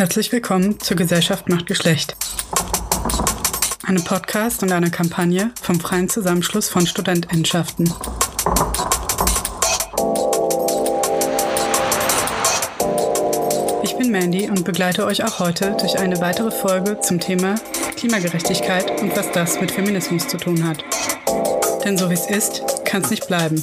Herzlich willkommen zur Gesellschaft macht Geschlecht. Eine Podcast und eine Kampagne vom Freien Zusammenschluss von Studentendschaften. Ich bin Mandy und begleite euch auch heute durch eine weitere Folge zum Thema Klimagerechtigkeit und was das mit Feminismus zu tun hat. Denn so wie es ist, kann es nicht bleiben.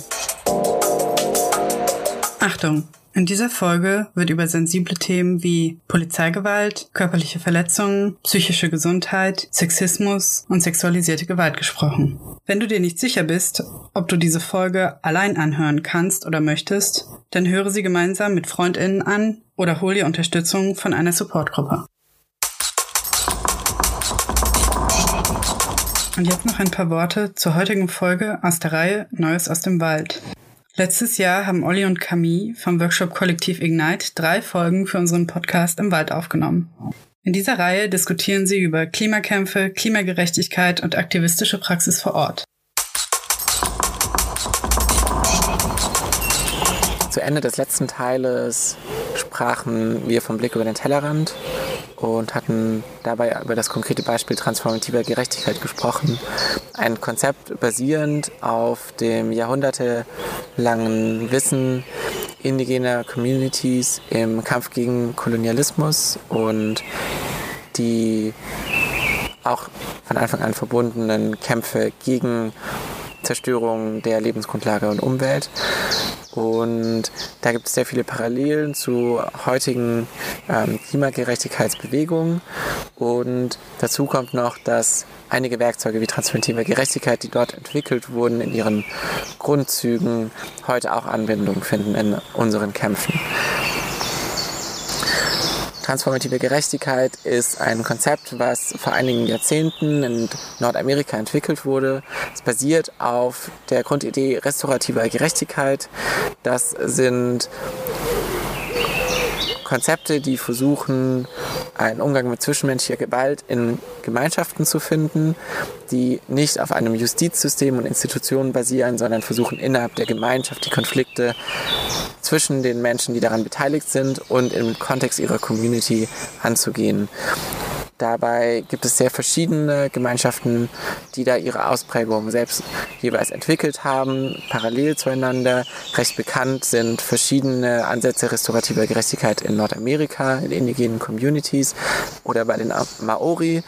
Achtung! In dieser Folge wird über sensible Themen wie Polizeigewalt, körperliche Verletzungen, psychische Gesundheit, Sexismus und sexualisierte Gewalt gesprochen. Wenn du dir nicht sicher bist, ob du diese Folge allein anhören kannst oder möchtest, dann höre sie gemeinsam mit Freundinnen an oder hol dir Unterstützung von einer Supportgruppe. Und jetzt noch ein paar Worte zur heutigen Folge aus der Reihe Neues aus dem Wald. Letztes Jahr haben Olli und Camille vom Workshop Kollektiv Ignite drei Folgen für unseren Podcast im Wald aufgenommen. In dieser Reihe diskutieren sie über Klimakämpfe, Klimagerechtigkeit und aktivistische Praxis vor Ort. Zu Ende des letzten Teiles sprachen wir vom Blick über den Tellerrand und hatten dabei über das konkrete Beispiel transformativer Gerechtigkeit gesprochen. Ein Konzept basierend auf dem jahrhundertelangen Wissen indigener Communities im Kampf gegen Kolonialismus und die auch von Anfang an verbundenen Kämpfe gegen Zerstörung der Lebensgrundlage und Umwelt. Und da gibt es sehr viele Parallelen zu heutigen ähm, Klimagerechtigkeitsbewegungen. Und dazu kommt noch, dass einige Werkzeuge wie transformative Gerechtigkeit, die dort entwickelt wurden, in ihren Grundzügen heute auch Anwendung finden in unseren Kämpfen. Transformative Gerechtigkeit ist ein Konzept, was vor einigen Jahrzehnten in Nordamerika entwickelt wurde. Es basiert auf der Grundidee restaurativer Gerechtigkeit. Das sind Konzepte, die versuchen, einen Umgang mit zwischenmenschlicher Gewalt in Gemeinschaften zu finden, die nicht auf einem Justizsystem und Institutionen basieren, sondern versuchen innerhalb der Gemeinschaft die Konflikte zwischen den Menschen, die daran beteiligt sind und im Kontext ihrer Community anzugehen. Dabei gibt es sehr verschiedene Gemeinschaften, die da ihre Ausprägung selbst jeweils entwickelt haben, parallel zueinander. Recht bekannt sind verschiedene Ansätze restaurativer Gerechtigkeit in Nordamerika, in indigenen Communities oder bei den Maori.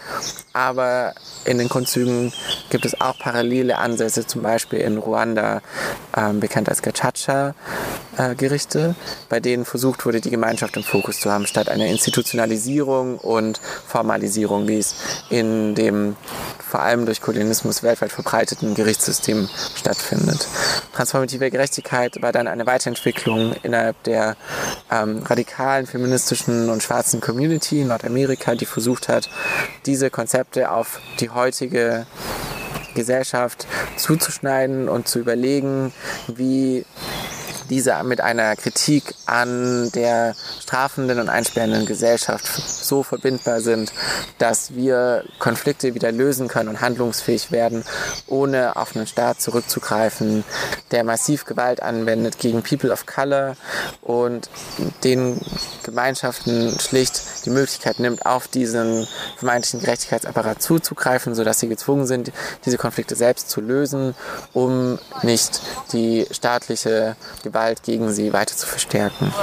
Aber in den Grundzügen gibt es auch parallele Ansätze, zum Beispiel in Ruanda, äh, bekannt als Gachacha-Gerichte, bei denen versucht wurde, die Gemeinschaft im Fokus zu haben, statt einer Institutionalisierung und Formalisierung, wie es in dem vor allem durch Kolonialismus weltweit verbreiteten Gerichtssystem stattfindet. Transformative Gerechtigkeit war dann eine Weiterentwicklung innerhalb der ähm, radikalen feministischen und schwarzen Community in Nordamerika, die versucht hat, diese Konzepte auf die heutige Gesellschaft zuzuschneiden und zu überlegen, wie diese mit einer Kritik an der strafenden und einsperrenden Gesellschaft so verbindbar sind, dass wir Konflikte wieder lösen können und handlungsfähig werden, ohne auf einen Staat zurückzugreifen, der massiv Gewalt anwendet gegen People of Color und den Gemeinschaften schlicht die Möglichkeit nimmt, auf diesen vermeintlichen Gerechtigkeitsapparat zuzugreifen, sodass sie gezwungen sind, diese Konflikte selbst zu lösen, um nicht die staatliche Gewalt gegen sie weiter zu verstärken.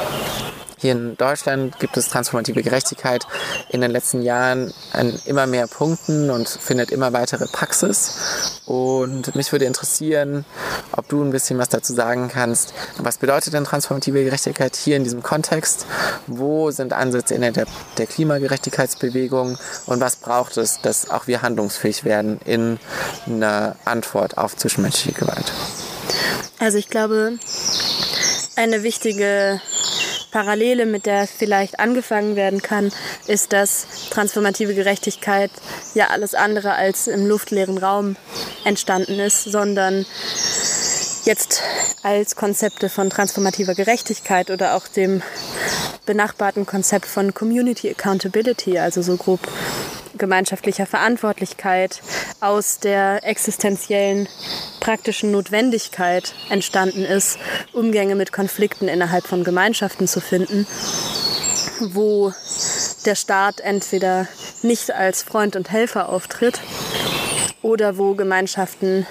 Hier in Deutschland gibt es transformative Gerechtigkeit in den letzten Jahren an immer mehr Punkten und findet immer weitere Praxis. Und mich würde interessieren, ob du ein bisschen was dazu sagen kannst. Was bedeutet denn transformative Gerechtigkeit hier in diesem Kontext? Wo sind Ansätze in der, der Klimagerechtigkeitsbewegung und was braucht es, dass auch wir handlungsfähig werden in einer Antwort auf zwischenmenschliche Gewalt? Also ich glaube, eine wichtige Parallele, mit der vielleicht angefangen werden kann, ist, dass transformative Gerechtigkeit ja alles andere als im luftleeren Raum entstanden ist, sondern jetzt als Konzepte von transformativer Gerechtigkeit oder auch dem benachbarten Konzept von Community Accountability, also so grob gemeinschaftlicher Verantwortlichkeit, aus der existenziellen praktischen Notwendigkeit entstanden ist, Umgänge mit Konflikten innerhalb von Gemeinschaften zu finden, wo der Staat entweder nicht als Freund und Helfer auftritt oder wo Gemeinschaften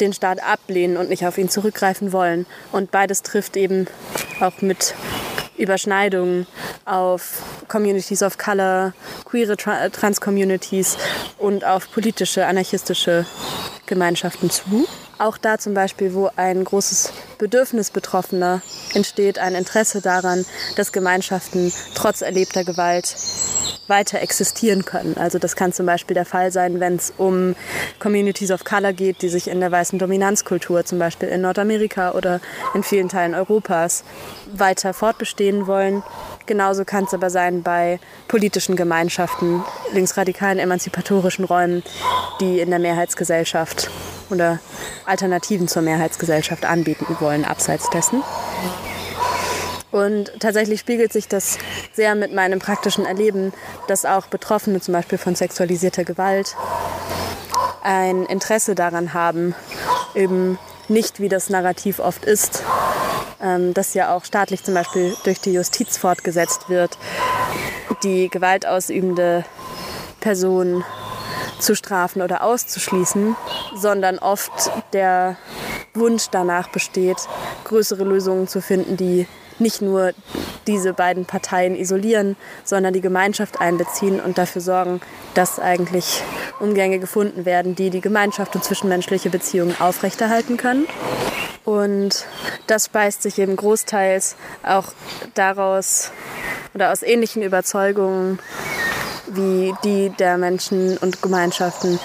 den Staat ablehnen und nicht auf ihn zurückgreifen wollen. Und beides trifft eben auch mit Überschneidungen auf Communities of Color, queere Tra Trans-Communities und auf politische, anarchistische Gemeinschaften zu. Auch da zum Beispiel, wo ein großes Bedürfnis Betroffener entsteht, ein Interesse daran, dass Gemeinschaften trotz erlebter Gewalt weiter existieren können. Also das kann zum Beispiel der Fall sein, wenn es um Communities of Color geht, die sich in der weißen Dominanzkultur, zum Beispiel in Nordamerika oder in vielen Teilen Europas, weiter fortbestehen wollen. Genauso kann es aber sein bei politischen Gemeinschaften, linksradikalen, emanzipatorischen Räumen, die in der Mehrheitsgesellschaft oder Alternativen zur Mehrheitsgesellschaft anbieten wollen, abseits dessen. Und tatsächlich spiegelt sich das sehr mit meinem praktischen Erleben, dass auch Betroffene zum Beispiel von sexualisierter Gewalt ein Interesse daran haben, eben nicht wie das Narrativ oft ist, ähm, das ja auch staatlich zum Beispiel durch die Justiz fortgesetzt wird, die gewaltausübende Person zu strafen oder auszuschließen, sondern oft der Wunsch danach besteht, größere Lösungen zu finden, die nicht nur diese beiden Parteien isolieren, sondern die Gemeinschaft einbeziehen und dafür sorgen, dass eigentlich Umgänge gefunden werden, die die Gemeinschaft und zwischenmenschliche Beziehungen aufrechterhalten können. Und das speist sich eben großteils auch daraus oder aus ähnlichen Überzeugungen wie die der Menschen und Gemeinschaften,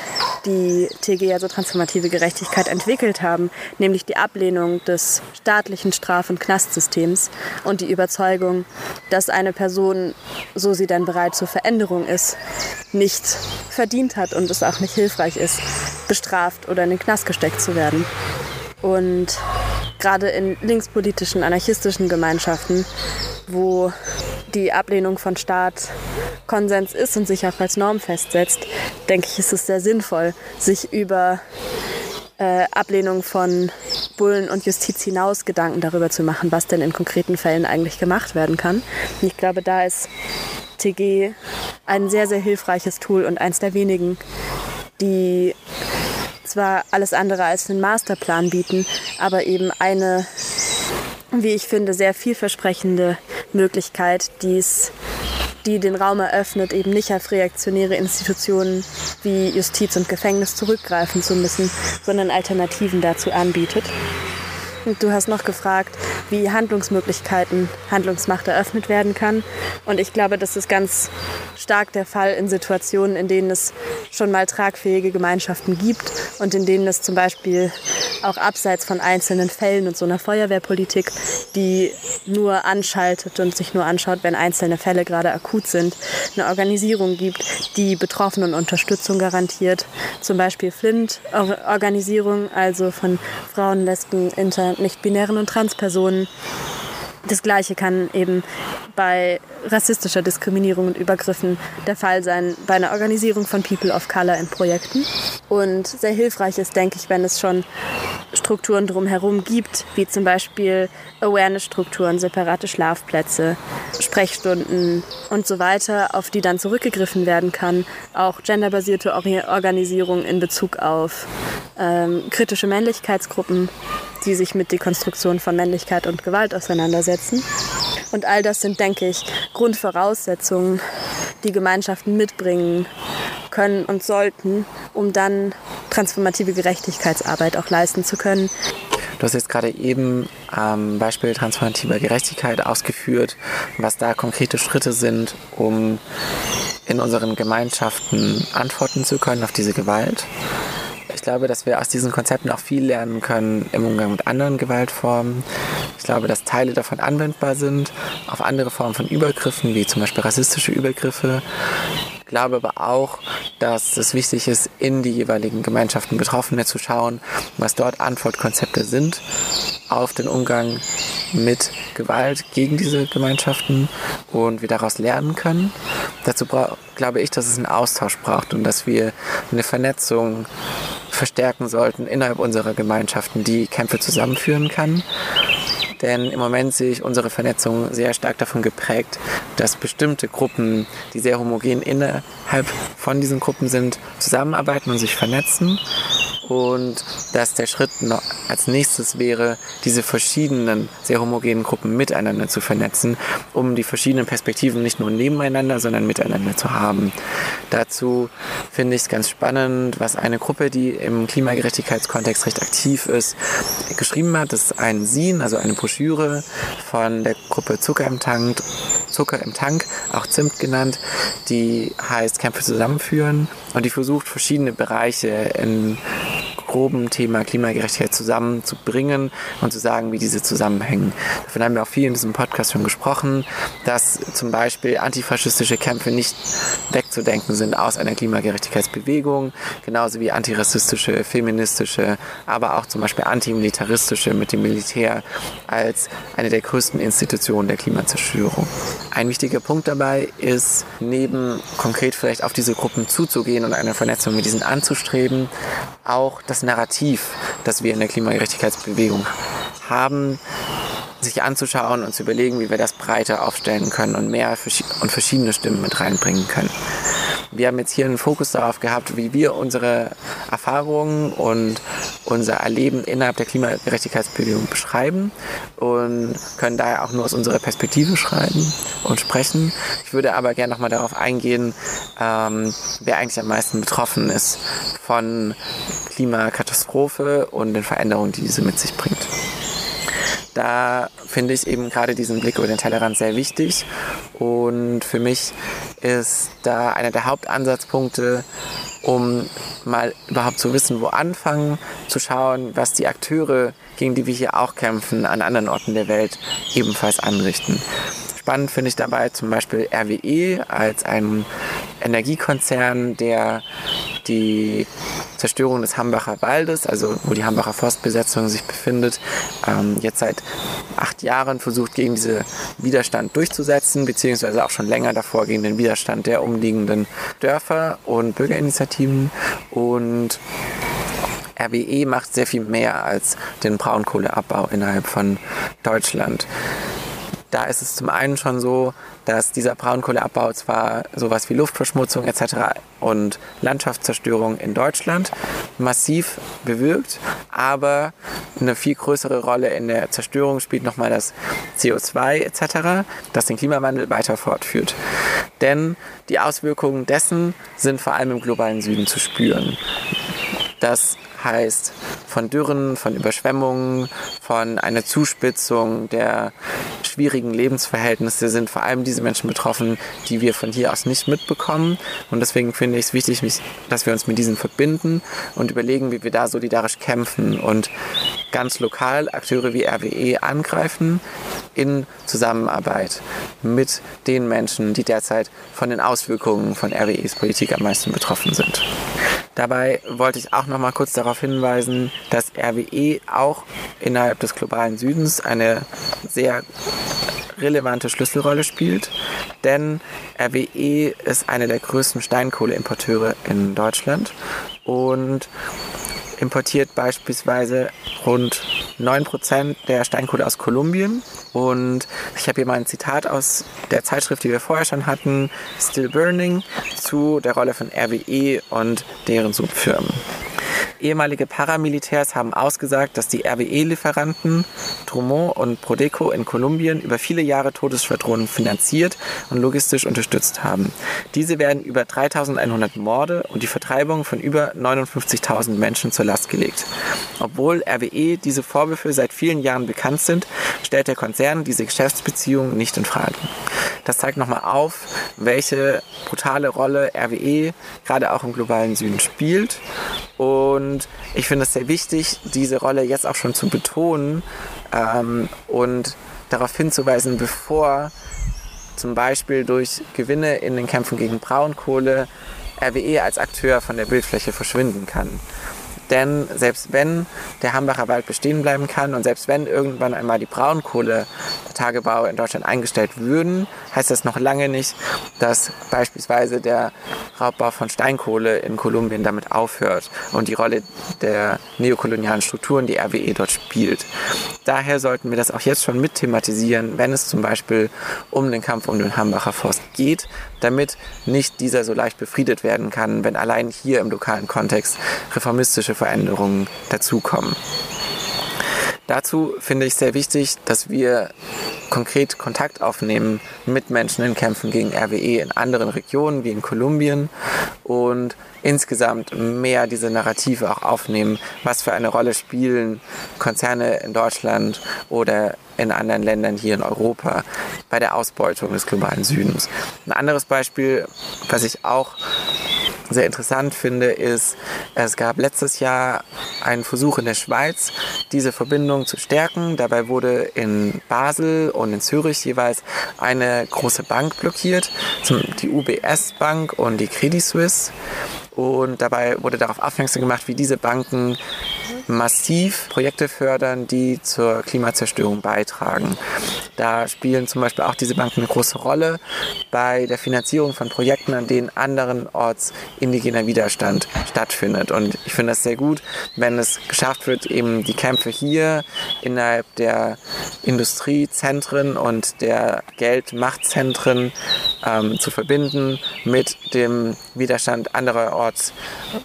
die TG, also transformative Gerechtigkeit, entwickelt haben, nämlich die Ablehnung des staatlichen Straf- und Knastsystems und die Überzeugung, dass eine Person, so sie dann bereit zur Veränderung ist, nicht verdient hat und es auch nicht hilfreich ist, bestraft oder in den Knast gesteckt zu werden. Und gerade in linkspolitischen, anarchistischen Gemeinschaften, wo die Ablehnung von Staat Konsens ist und sich auch als Norm festsetzt, denke ich, ist es sehr sinnvoll, sich über äh, Ablehnung von Bullen und Justiz hinaus Gedanken darüber zu machen, was denn in konkreten Fällen eigentlich gemacht werden kann. Und ich glaube, da ist TG ein sehr, sehr hilfreiches Tool und eins der wenigen, die zwar alles andere als einen Masterplan bieten, aber eben eine, wie ich finde, sehr vielversprechende Möglichkeit, dies die den Raum eröffnet, eben nicht auf reaktionäre Institutionen wie Justiz und Gefängnis zurückgreifen zu müssen, sondern Alternativen dazu anbietet. Du hast noch gefragt, wie Handlungsmöglichkeiten, Handlungsmacht eröffnet werden kann. Und ich glaube, das ist ganz stark der Fall in Situationen, in denen es schon mal tragfähige Gemeinschaften gibt und in denen es zum Beispiel auch abseits von einzelnen Fällen und so einer Feuerwehrpolitik, die nur anschaltet und sich nur anschaut, wenn einzelne Fälle gerade akut sind, eine Organisation gibt, die Betroffenen Unterstützung garantiert. Zum Beispiel Flint-Organisierung, also von Frauen, Lesben, Inter-, Nicht-Binären und Transpersonen. Das Gleiche kann eben bei rassistischer Diskriminierung und Übergriffen der Fall sein, bei einer Organisierung von People of Color in Projekten. Und sehr hilfreich ist, denke ich, wenn es schon Strukturen drumherum gibt, wie zum Beispiel Awareness-Strukturen, separate Schlafplätze, Sprechstunden und so weiter, auf die dann zurückgegriffen werden kann. Auch genderbasierte Organisierung in Bezug auf ähm, kritische Männlichkeitsgruppen, die sich mit Dekonstruktion von Männlichkeit und Gewalt auseinandersetzen. Und all das sind, denke ich, Grundvoraussetzungen, die Gemeinschaften mitbringen können und sollten, um dann transformative Gerechtigkeitsarbeit auch leisten zu können. Du hast jetzt gerade eben am Beispiel transformativer Gerechtigkeit ausgeführt, was da konkrete Schritte sind, um in unseren Gemeinschaften antworten zu können auf diese Gewalt. Ich glaube, dass wir aus diesen Konzepten auch viel lernen können im Umgang mit anderen Gewaltformen. Ich glaube, dass Teile davon anwendbar sind auf andere Formen von Übergriffen, wie zum Beispiel rassistische Übergriffe. Ich glaube aber auch, dass es wichtig ist, in die jeweiligen Gemeinschaften Betroffene zu schauen, was dort Antwortkonzepte sind auf den Umgang mit Gewalt gegen diese Gemeinschaften und wir daraus lernen können. Dazu glaube ich, dass es einen Austausch braucht und dass wir eine Vernetzung verstärken sollten innerhalb unserer Gemeinschaften, die Kämpfe zusammenführen kann. Denn im Moment sehe ich unsere Vernetzung sehr stark davon geprägt, dass bestimmte Gruppen, die sehr homogen innerhalb von diesen Gruppen sind, zusammenarbeiten und sich vernetzen und dass der Schritt als nächstes wäre, diese verschiedenen, sehr homogenen Gruppen miteinander zu vernetzen, um die verschiedenen Perspektiven nicht nur nebeneinander, sondern miteinander zu haben. Dazu finde ich es ganz spannend, was eine Gruppe, die im Klimagerechtigkeitskontext recht aktiv ist, geschrieben hat. Das ist ein Sin, also eine Broschüre von der Gruppe Zucker im Tank, Zucker im Tank, auch Zimt genannt, die heißt Kämpfe zusammenführen und die versucht verschiedene Bereiche in groben Thema Klimagerechtigkeit zusammenzubringen und zu sagen, wie diese zusammenhängen. Davon haben wir auch viel in diesem Podcast schon gesprochen, dass zum Beispiel antifaschistische Kämpfe nicht wegzudenken sind aus einer Klimagerechtigkeitsbewegung, genauso wie antirassistische, feministische, aber auch zum Beispiel antimilitaristische mit dem Militär als eine der größten Institutionen der Klimazerstörung. Ein wichtiger Punkt dabei ist, neben konkret vielleicht auf diese Gruppen zuzugehen und eine Vernetzung mit diesen anzustreben, auch das Narrativ, das wir in der Klimagerechtigkeitsbewegung haben, sich anzuschauen und zu überlegen, wie wir das breiter aufstellen können und mehr und verschiedene Stimmen mit reinbringen können. Wir haben jetzt hier einen Fokus darauf gehabt, wie wir unsere Erfahrungen und unser Erleben innerhalb der Klimagerechtigkeitsbewegung beschreiben und können daher auch nur aus unserer Perspektive schreiben und sprechen. Ich würde aber gerne nochmal darauf eingehen, ähm, wer eigentlich am meisten betroffen ist von Klimakatastrophe und den Veränderungen, die diese mit sich bringt da finde ich eben gerade diesen Blick über den Tellerrand sehr wichtig. Und für mich ist da einer der Hauptansatzpunkte, um mal überhaupt zu wissen, wo anfangen, zu schauen, was die Akteure, gegen die wir hier auch kämpfen, an anderen Orten der Welt ebenfalls anrichten. Spannend finde ich dabei zum Beispiel RWE als ein Energiekonzern, der die Zerstörung des Hambacher Waldes, also wo die Hambacher Forstbesetzung sich befindet, ähm, jetzt seit acht Jahren versucht, gegen diesen Widerstand durchzusetzen, beziehungsweise auch schon länger davor gegen den Widerstand der umliegenden Dörfer und Bürgerinitiativen. Und RWE macht sehr viel mehr als den Braunkohleabbau innerhalb von Deutschland. Da ist es zum einen schon so, dass dieser Braunkohleabbau zwar sowas wie Luftverschmutzung etc. und Landschaftszerstörung in Deutschland massiv bewirkt, aber eine viel größere Rolle in der Zerstörung spielt nochmal das CO2 etc., das den Klimawandel weiter fortführt. Denn die Auswirkungen dessen sind vor allem im globalen Süden zu spüren. Das heißt von Dürren, von Überschwemmungen, von einer Zuspitzung der schwierigen Lebensverhältnisse sind vor allem diese Menschen betroffen, die wir von hier aus nicht mitbekommen. Und deswegen finde ich es wichtig, dass wir uns mit diesen verbinden und überlegen, wie wir da solidarisch kämpfen und ganz lokal Akteure wie RWE angreifen in Zusammenarbeit mit den Menschen, die derzeit von den Auswirkungen von RWEs Politik am meisten betroffen sind. Dabei wollte ich auch noch mal kurz darauf hinweisen, dass RWE auch innerhalb des globalen Südens eine sehr relevante Schlüsselrolle spielt, denn RWE ist einer der größten Steinkohleimporteure in Deutschland und importiert beispielsweise rund 9% der Steinkohle aus Kolumbien. Und ich habe hier mal ein Zitat aus der Zeitschrift, die wir vorher schon hatten, Still Burning, zu der Rolle von RWE und deren Subfirmen. Ehemalige Paramilitärs haben ausgesagt, dass die RWE-Lieferanten Drummond und Prodeco in Kolumbien über viele Jahre Todesschwadronen finanziert und logistisch unterstützt haben. Diese werden über 3100 Morde und die Vertreibung von über 59.000 Menschen zur Last gelegt. Obwohl RWE diese Vorwürfe seit vielen Jahren bekannt sind, stellt der Konzern diese Geschäftsbeziehungen nicht in Frage. Das zeigt nochmal auf, welche brutale Rolle RWE gerade auch im globalen Süden spielt und ich finde es sehr wichtig, diese Rolle jetzt auch schon zu betonen ähm, und darauf hinzuweisen, bevor zum Beispiel durch Gewinne in den Kämpfen gegen Braunkohle RWE als Akteur von der Bildfläche verschwinden kann. Denn selbst wenn der Hambacher Wald bestehen bleiben kann und selbst wenn irgendwann einmal die Braunkohletagebau in Deutschland eingestellt würden, heißt das noch lange nicht, dass beispielsweise der Raubbau von Steinkohle in Kolumbien damit aufhört und die Rolle der neokolonialen Strukturen, die RWE dort spielt. Daher sollten wir das auch jetzt schon mit thematisieren, wenn es zum Beispiel um den Kampf um den Hambacher Forst geht, damit nicht dieser so leicht befriedet werden kann, wenn allein hier im lokalen Kontext reformistische Veränderungen dazukommen. Dazu finde ich sehr wichtig, dass wir konkret Kontakt aufnehmen mit Menschen in Kämpfen gegen RWE in anderen Regionen wie in Kolumbien und insgesamt mehr diese Narrative auch aufnehmen, was für eine Rolle spielen Konzerne in Deutschland oder in anderen Ländern hier in Europa bei der Ausbeutung des globalen Südens. Ein anderes Beispiel, was ich auch sehr interessant finde, ist, es gab letztes Jahr einen Versuch in der Schweiz, diese Verbindung zu stärken. Dabei wurde in Basel und in Zürich jeweils eine große Bank blockiert, die UBS Bank und die Credit Suisse. Und dabei wurde darauf aufmerksam gemacht, wie diese Banken massiv Projekte fördern, die zur Klimazerstörung beitragen. Da spielen zum Beispiel auch diese Banken eine große Rolle bei der Finanzierung von Projekten, an denen anderenorts indigener Widerstand stattfindet. Und ich finde das sehr gut, wenn es geschafft wird, eben die Kämpfe hier innerhalb der Industriezentren und der Geldmachtzentren ähm, zu verbinden mit dem Widerstand andererorts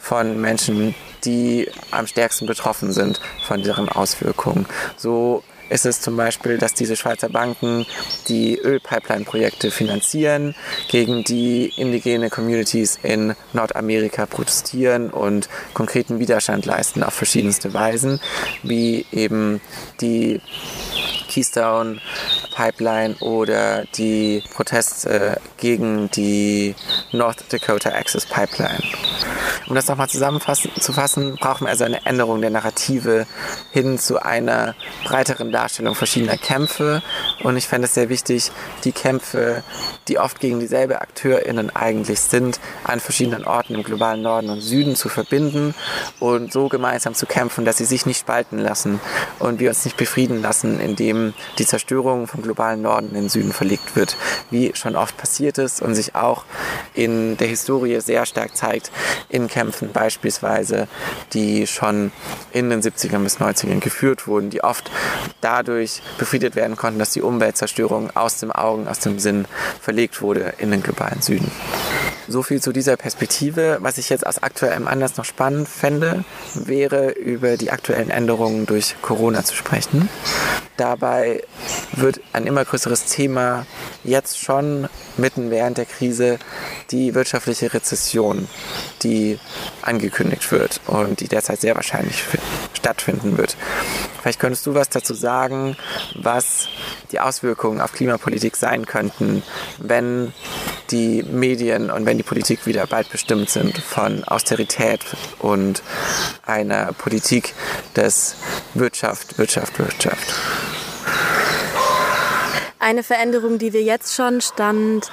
von Menschen, die am stärksten betroffen sind von deren Auswirkungen. So ist es zum Beispiel, dass diese Schweizer Banken die Ölpipeline-Projekte finanzieren, gegen die indigene Communities in Nordamerika protestieren und konkreten Widerstand leisten auf verschiedenste Weisen, wie eben die Keystone Pipeline oder die Proteste gegen die North Dakota Access Pipeline. Um das nochmal zusammenzufassen, brauchen wir also eine Änderung der Narrative hin zu einer breiteren Darstellung verschiedener Kämpfe. Und ich fände es sehr wichtig, die Kämpfe, die oft gegen dieselbe AkteurInnen eigentlich sind, an verschiedenen Orten im globalen Norden und Süden zu verbinden und so gemeinsam zu kämpfen, dass sie sich nicht spalten lassen und wir uns nicht befrieden lassen, indem die Zerstörung vom globalen Norden in den Süden verlegt wird, wie schon oft passiert ist und sich auch in der Historie sehr stark zeigt in beispielsweise, die schon in den 70ern bis 90ern geführt wurden, die oft dadurch befriedet werden konnten, dass die Umweltzerstörung aus dem Augen, aus dem Sinn verlegt wurde in den globalen Süden. So viel zu dieser Perspektive. Was ich jetzt aus aktuellem Anlass noch spannend fände, wäre über die aktuellen Änderungen durch Corona zu sprechen. Dabei wird ein immer größeres Thema jetzt schon mitten während der Krise die wirtschaftliche Rezession, die angekündigt wird und die derzeit sehr wahrscheinlich stattfinden wird. Vielleicht könntest du was dazu sagen, was die Auswirkungen auf Klimapolitik sein könnten, wenn die Medien und wenn die Politik wieder bald bestimmt sind von Austerität und einer Politik des Wirtschaft, Wirtschaft, Wirtschaft. Eine Veränderung, die wir jetzt schon Stand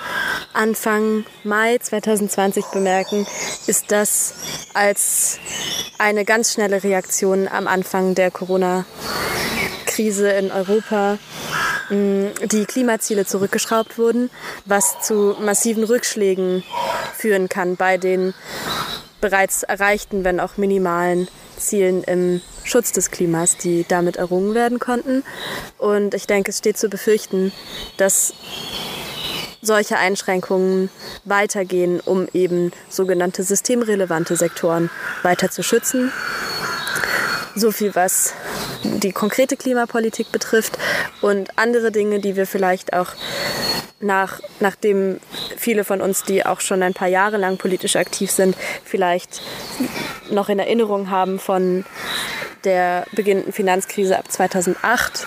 Anfang Mai 2020 bemerken, ist, dass als eine ganz schnelle Reaktion am Anfang der Corona-Krise in Europa. Die Klimaziele zurückgeschraubt wurden, was zu massiven Rückschlägen führen kann bei den bereits erreichten, wenn auch minimalen Zielen im Schutz des Klimas, die damit errungen werden konnten. Und ich denke, es steht zu befürchten, dass solche Einschränkungen weitergehen, um eben sogenannte systemrelevante Sektoren weiter zu schützen. So viel, was die konkrete Klimapolitik betrifft und andere Dinge, die wir vielleicht auch nach, nachdem viele von uns, die auch schon ein paar Jahre lang politisch aktiv sind, vielleicht noch in Erinnerung haben von der beginnenden Finanzkrise ab 2008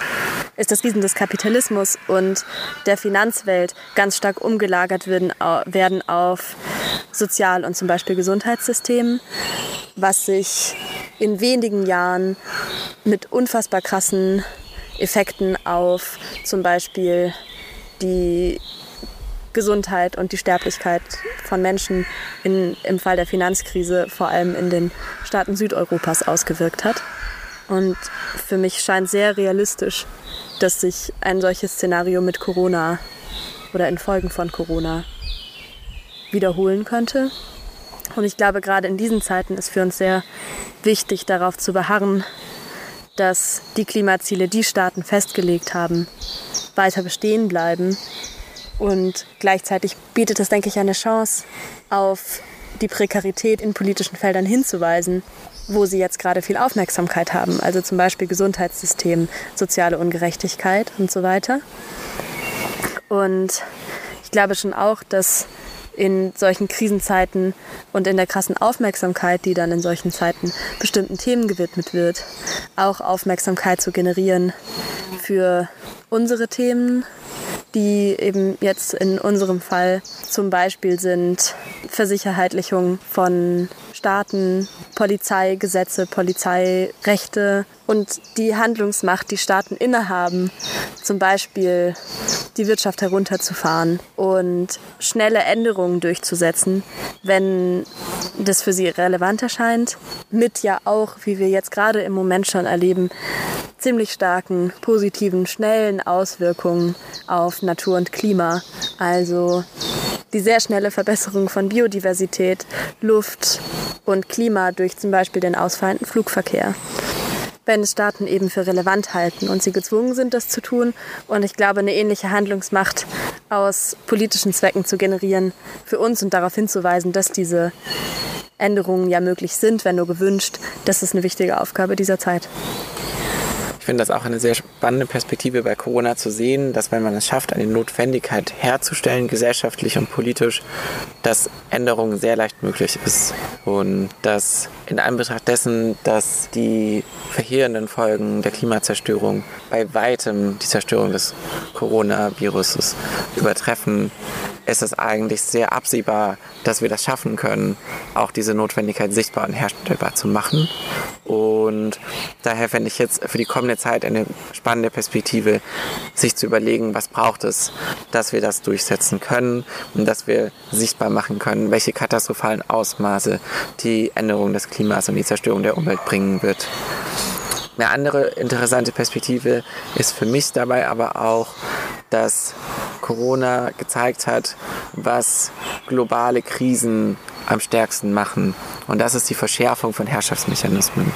ist das Riesen des Kapitalismus und der Finanzwelt ganz stark umgelagert werden, auf Sozial- und zum Beispiel Gesundheitssystemen, was sich in wenigen Jahren mit unfassbar krassen Effekten auf zum Beispiel die Gesundheit und die Sterblichkeit von Menschen in, im Fall der Finanzkrise, vor allem in den Staaten Südeuropas ausgewirkt hat. Und für mich scheint sehr realistisch, dass sich ein solches Szenario mit Corona oder in Folgen von Corona wiederholen könnte. Und ich glaube, gerade in diesen Zeiten ist für uns sehr wichtig, darauf zu beharren, dass die Klimaziele, die Staaten festgelegt haben, weiter bestehen bleiben. Und gleichzeitig bietet es, denke ich, eine Chance, auf die Prekarität in politischen Feldern hinzuweisen, wo sie jetzt gerade viel Aufmerksamkeit haben. Also zum Beispiel Gesundheitssystem, soziale Ungerechtigkeit und so weiter. Und ich glaube schon auch, dass in solchen Krisenzeiten und in der krassen Aufmerksamkeit, die dann in solchen Zeiten bestimmten Themen gewidmet wird, auch Aufmerksamkeit zu generieren für unsere Themen, die eben jetzt in unserem Fall zum Beispiel sind Versicherheitlichung von Staaten, Polizeigesetze, Polizeirechte und die Handlungsmacht, die Staaten innehaben, zum Beispiel die Wirtschaft herunterzufahren und schnelle Änderungen durchzusetzen, wenn das für sie relevant erscheint, mit ja auch, wie wir jetzt gerade im Moment schon erleben, ziemlich starken, positiven, schnellen Auswirkungen auf Natur und Klima. Also die sehr schnelle Verbesserung von Biodiversität, Luft und Klima durch zum Beispiel den ausfallenden Flugverkehr wenn es Staaten eben für relevant halten und sie gezwungen sind, das zu tun. Und ich glaube, eine ähnliche Handlungsmacht aus politischen Zwecken zu generieren für uns und darauf hinzuweisen, dass diese Änderungen ja möglich sind, wenn nur gewünscht, das ist eine wichtige Aufgabe dieser Zeit. Ich finde das auch eine sehr spannende Perspektive bei Corona zu sehen, dass wenn man es schafft, eine Notwendigkeit herzustellen, gesellschaftlich und politisch, dass Änderungen sehr leicht möglich ist. Und dass in Anbetracht dessen, dass die verheerenden Folgen der Klimazerstörung bei weitem die Zerstörung des Coronaviruses übertreffen, ist es eigentlich sehr absehbar, dass wir das schaffen können, auch diese Notwendigkeit sichtbar und herstellbar zu machen. Und daher fände ich jetzt für die kommende Zeit eine spannende Perspektive, sich zu überlegen, was braucht es, dass wir das durchsetzen können und dass wir sichtbar machen können, welche katastrophalen Ausmaße die Änderung des Klimas und die Zerstörung der Umwelt bringen wird. Eine andere interessante Perspektive ist für mich dabei aber auch, dass Corona gezeigt hat, was globale Krisen am stärksten machen. Und das ist die Verschärfung von Herrschaftsmechanismen.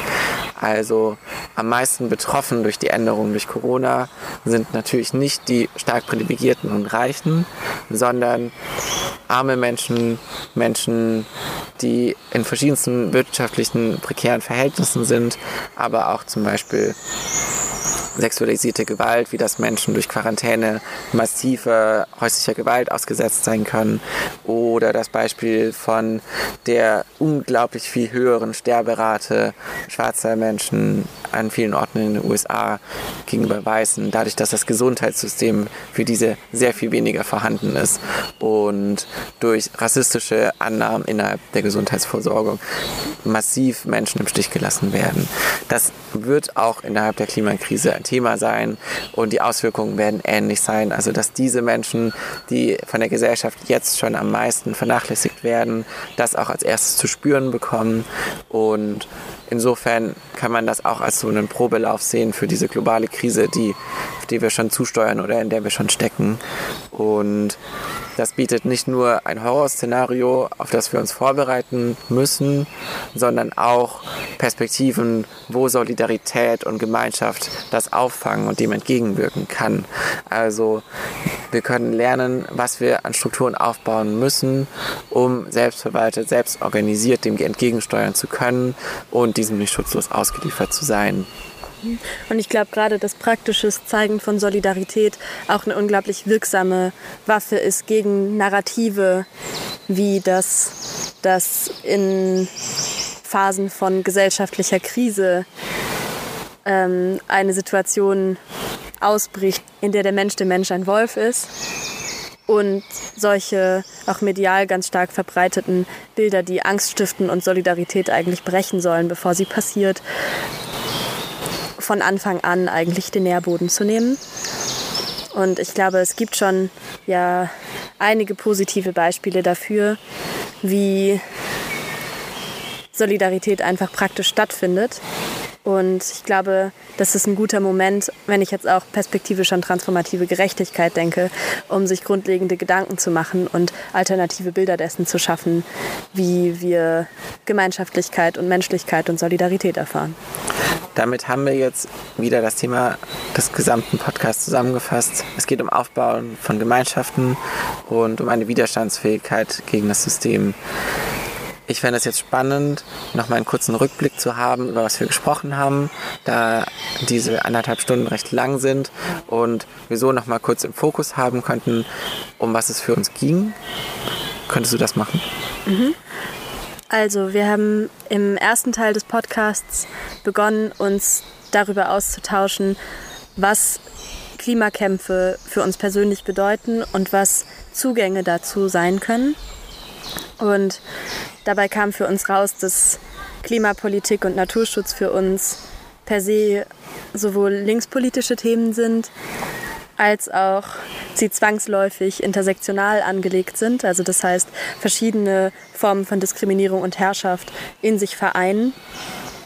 Also am meisten betroffen durch die Änderungen durch Corona sind natürlich nicht die stark privilegierten und Reichen, sondern arme Menschen, Menschen, die in verschiedensten wirtschaftlichen prekären Verhältnissen sind, aber auch zum Beispiel sexualisierte Gewalt, wie das Menschen durch Quarantäne massiver häuslicher Gewalt ausgesetzt sein können. Oder das Beispiel von der unglaublich viel höheren Sterberate schwarzer Menschen an vielen Orten in den USA gegenüber Weißen, dadurch, dass das Gesundheitssystem für diese sehr viel weniger vorhanden ist und durch rassistische Annahmen innerhalb der Gesundheitsversorgung massiv Menschen im Stich gelassen werden. Das wird auch innerhalb der Klimakrise ein Thema sein und die Auswirkungen werden ähnlich sein. Also dass diese Menschen, die von der Gesellschaft jetzt schon am meisten vernachlässigt werden, das auch als erstes zu spüren bekommen und insofern kann man das auch als so einen Probelauf sehen für diese globale Krise, die, die wir schon zusteuern oder in der wir schon stecken. Und das bietet nicht nur ein Horrorszenario, auf das wir uns vorbereiten müssen, sondern auch Perspektiven, wo Solidarität und Gemeinschaft das auffangen und dem entgegenwirken kann. Also wir können lernen, was wir an Strukturen aufbauen müssen, um selbstverwaltet, selbst organisiert dem entgegensteuern zu können und diesem nicht schutzlos ausgeliefert zu sein. Und ich glaube gerade das praktische Zeigen von Solidarität auch eine unglaublich wirksame Waffe ist gegen Narrative, wie das, das in Phasen von gesellschaftlicher Krise ähm, eine Situation ausbricht, in der der Mensch der Mensch ein Wolf ist und solche auch medial ganz stark verbreiteten Bilder, die Angst stiften und Solidarität eigentlich brechen sollen, bevor sie passiert, von Anfang an eigentlich den Nährboden zu nehmen. Und ich glaube, es gibt schon ja einige positive Beispiele dafür, wie Solidarität einfach praktisch stattfindet. Und ich glaube, das ist ein guter Moment, wenn ich jetzt auch perspektivisch an transformative Gerechtigkeit denke, um sich grundlegende Gedanken zu machen und alternative Bilder dessen zu schaffen, wie wir Gemeinschaftlichkeit und Menschlichkeit und Solidarität erfahren. Damit haben wir jetzt wieder das Thema des gesamten Podcasts zusammengefasst. Es geht um Aufbauen von Gemeinschaften und um eine Widerstandsfähigkeit gegen das System. Ich fände es jetzt spannend, nochmal einen kurzen Rückblick zu haben, über was wir gesprochen haben, da diese anderthalb Stunden recht lang sind und wir so nochmal kurz im Fokus haben könnten, um was es für uns ging. Könntest du das machen? Mhm. Also, wir haben im ersten Teil des Podcasts begonnen, uns darüber auszutauschen, was Klimakämpfe für uns persönlich bedeuten und was Zugänge dazu sein können. Und dabei kam für uns raus, dass Klimapolitik und Naturschutz für uns per se sowohl linkspolitische Themen sind, als auch sie zwangsläufig intersektional angelegt sind. Also das heißt, verschiedene Formen von Diskriminierung und Herrschaft in sich vereinen.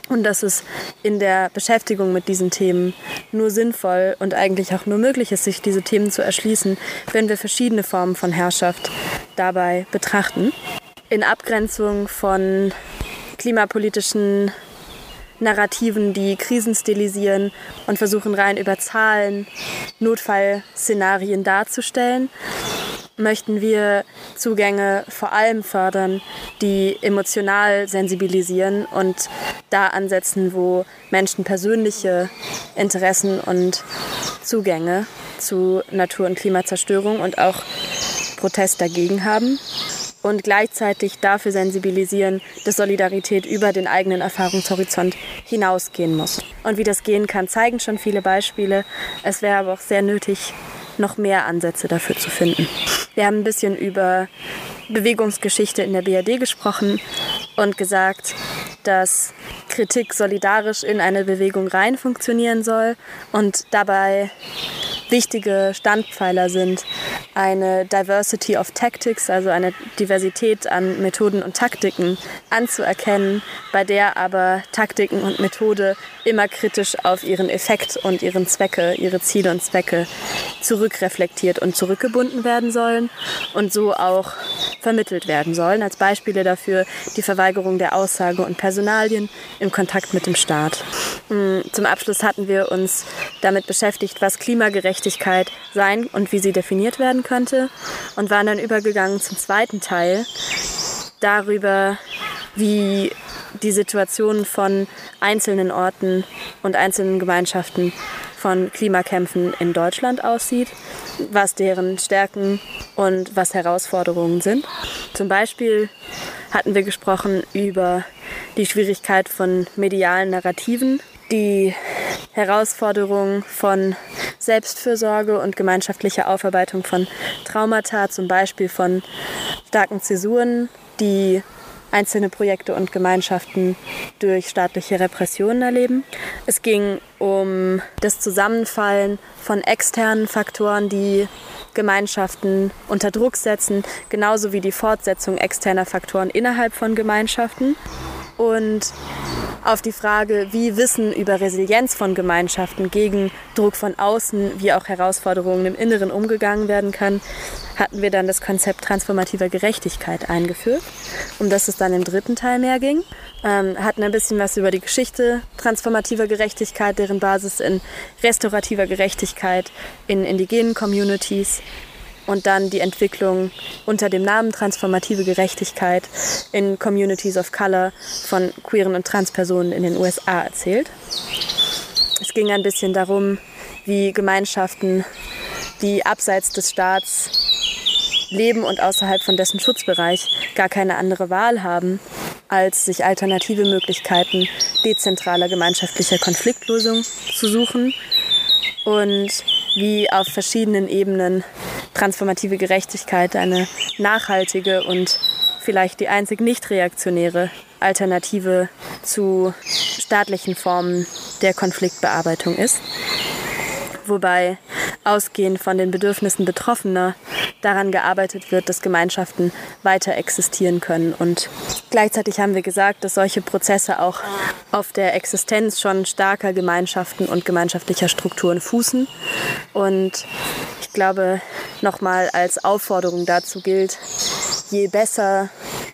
Und dass es in der Beschäftigung mit diesen Themen nur sinnvoll und eigentlich auch nur möglich ist, sich diese Themen zu erschließen, wenn wir verschiedene Formen von Herrschaft dabei betrachten. In Abgrenzung von klimapolitischen Narrativen, die Krisen stilisieren und versuchen rein über Zahlen Notfallszenarien darzustellen, möchten wir Zugänge vor allem fördern, die emotional sensibilisieren und da ansetzen, wo Menschen persönliche Interessen und Zugänge zu Natur- und Klimazerstörung und auch Protest dagegen haben und gleichzeitig dafür sensibilisieren, dass Solidarität über den eigenen Erfahrungshorizont hinausgehen muss. Und wie das gehen kann, zeigen schon viele Beispiele. Es wäre aber auch sehr nötig, noch mehr Ansätze dafür zu finden. Wir haben ein bisschen über Bewegungsgeschichte in der BRD gesprochen und gesagt, dass Kritik solidarisch in eine Bewegung rein funktionieren soll und dabei wichtige Standpfeiler sind eine Diversity of Tactics, also eine Diversität an Methoden und Taktiken anzuerkennen, bei der aber Taktiken und Methode immer kritisch auf ihren Effekt und ihren Zwecke, ihre Ziele und Zwecke zurückreflektiert und zurückgebunden werden sollen und so auch vermittelt werden sollen. Als Beispiele dafür die Verweigerung der Aussage und Personalien im Kontakt mit dem Staat. Mm, zum Abschluss hatten wir uns damit beschäftigt, was Klimagerechtigkeit sein und wie sie definiert werden könnte und waren dann übergegangen zum zweiten Teil darüber, wie die Situation von einzelnen Orten und einzelnen Gemeinschaften von Klimakämpfen in Deutschland aussieht, was deren Stärken und was Herausforderungen sind. Zum Beispiel hatten wir gesprochen über die Schwierigkeit von medialen Narrativen, die Herausforderung von Selbstfürsorge und gemeinschaftlicher Aufarbeitung von Traumata, zum Beispiel von starken Zäsuren, die einzelne Projekte und Gemeinschaften durch staatliche Repressionen erleben. Es ging um das Zusammenfallen von externen Faktoren, die Gemeinschaften unter Druck setzen, genauso wie die Fortsetzung externer Faktoren innerhalb von Gemeinschaften. Und auf die Frage, wie Wissen über Resilienz von Gemeinschaften gegen Druck von außen wie auch Herausforderungen im Inneren umgegangen werden kann, hatten wir dann das Konzept transformativer Gerechtigkeit eingeführt, um das es dann im dritten Teil mehr ging. Ähm, hatten ein bisschen was über die Geschichte transformativer Gerechtigkeit, deren Basis in restaurativer Gerechtigkeit in indigenen Communities und dann die Entwicklung unter dem Namen transformative Gerechtigkeit in Communities of Color von queeren und Transpersonen in den USA erzählt. Es ging ein bisschen darum, wie Gemeinschaften, die abseits des Staats leben und außerhalb von dessen Schutzbereich gar keine andere Wahl haben, als sich alternative Möglichkeiten dezentraler gemeinschaftlicher Konfliktlösung zu suchen und wie auf verschiedenen Ebenen transformative Gerechtigkeit eine nachhaltige und vielleicht die einzig nicht reaktionäre Alternative zu staatlichen Formen der Konfliktbearbeitung ist. Wobei ausgehend von den Bedürfnissen Betroffener daran gearbeitet wird, dass Gemeinschaften weiter existieren können. Und gleichzeitig haben wir gesagt, dass solche Prozesse auch auf der Existenz schon starker Gemeinschaften und gemeinschaftlicher Strukturen fußen. Und ich glaube, nochmal als Aufforderung dazu gilt, je besser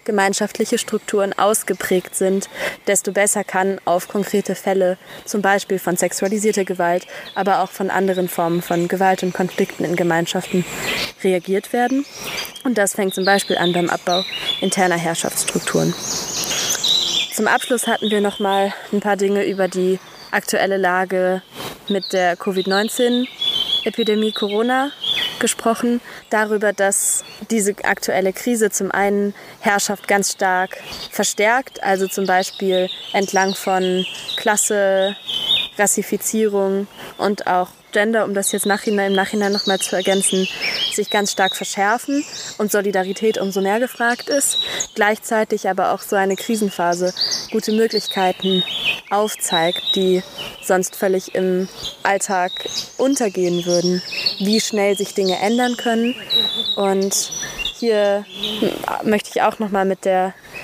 gemeinschaftliche Strukturen ausgeprägt sind, desto besser kann auf konkrete Fälle, zum Beispiel von sexualisierter Gewalt, aber auch von anderen Formen von Gewalt und Konflikten in Gemeinschaften reagiert werden. Und das fängt zum Beispiel an beim Abbau interner Herrschaftsstrukturen. Zum Abschluss hatten wir noch mal ein paar Dinge über die aktuelle Lage mit der Covid-19-Epidemie Corona gesprochen, darüber, dass diese aktuelle Krise zum einen Herrschaft ganz stark verstärkt, also zum Beispiel entlang von Klasse, Rassifizierung und auch Gender, um das jetzt nachhinein, im Nachhinein nochmal zu ergänzen, sich ganz stark verschärfen und Solidarität umso mehr gefragt ist. Gleichzeitig aber auch so eine Krisenphase gute Möglichkeiten aufzeigt, die sonst völlig im Alltag untergehen würden, wie schnell sich Dinge ändern können. Und hier möchte ich auch nochmal mit,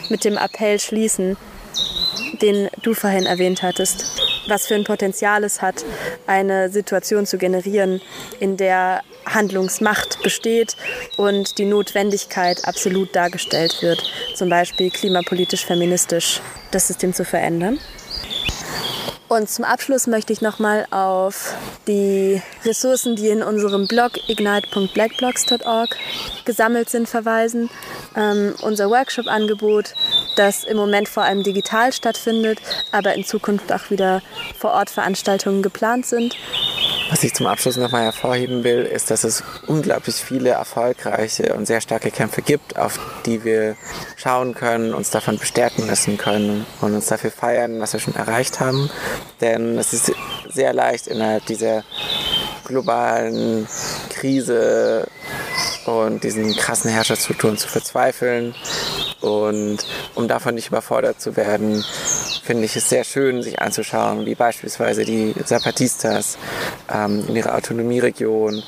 mit dem Appell schließen, den du vorhin erwähnt hattest, was für ein Potenzial es hat, eine Situation zu generieren, in der Handlungsmacht besteht und die Notwendigkeit absolut dargestellt wird, zum Beispiel klimapolitisch, feministisch das System zu verändern. Und zum Abschluss möchte ich nochmal auf die Ressourcen, die in unserem Blog ignite.blackblocks.org gesammelt sind, verweisen. Ähm, unser Workshop-Angebot, das im Moment vor allem digital stattfindet, aber in Zukunft auch wieder vor Ort Veranstaltungen geplant sind. Was ich zum Abschluss nochmal hervorheben will, ist, dass es unglaublich viele erfolgreiche und sehr starke Kämpfe gibt, auf die wir schauen können, uns davon bestärken lassen können und uns dafür feiern, was wir schon erreicht haben. Denn es ist sehr leicht innerhalb dieser globalen Krise und diesen krassen Herrschaftsstrukturen zu verzweifeln. Und um davon nicht überfordert zu werden, finde ich es sehr schön, sich anzuschauen, wie beispielsweise die Zapatistas in ihrer Autonomieregion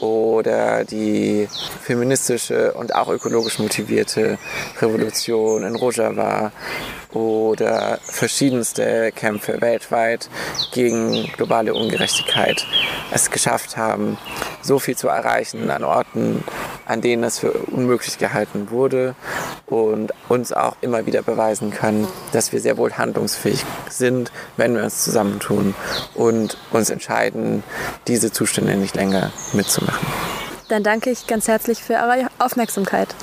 oder die feministische und auch ökologisch motivierte Revolution in Rojava oder verschiedenste Kämpfe weltweit gegen globale Ungerechtigkeit es geschafft haben, so viel zu erreichen an Orten, an denen es für unmöglich gehalten wurde und uns auch immer wieder beweisen können, dass wir sehr wohl handlungsfähig sind, wenn wir uns zusammentun und uns entscheiden, diese Zustände nicht länger mitzumachen machen. Dann danke ich ganz herzlich für eure Aufmerksamkeit.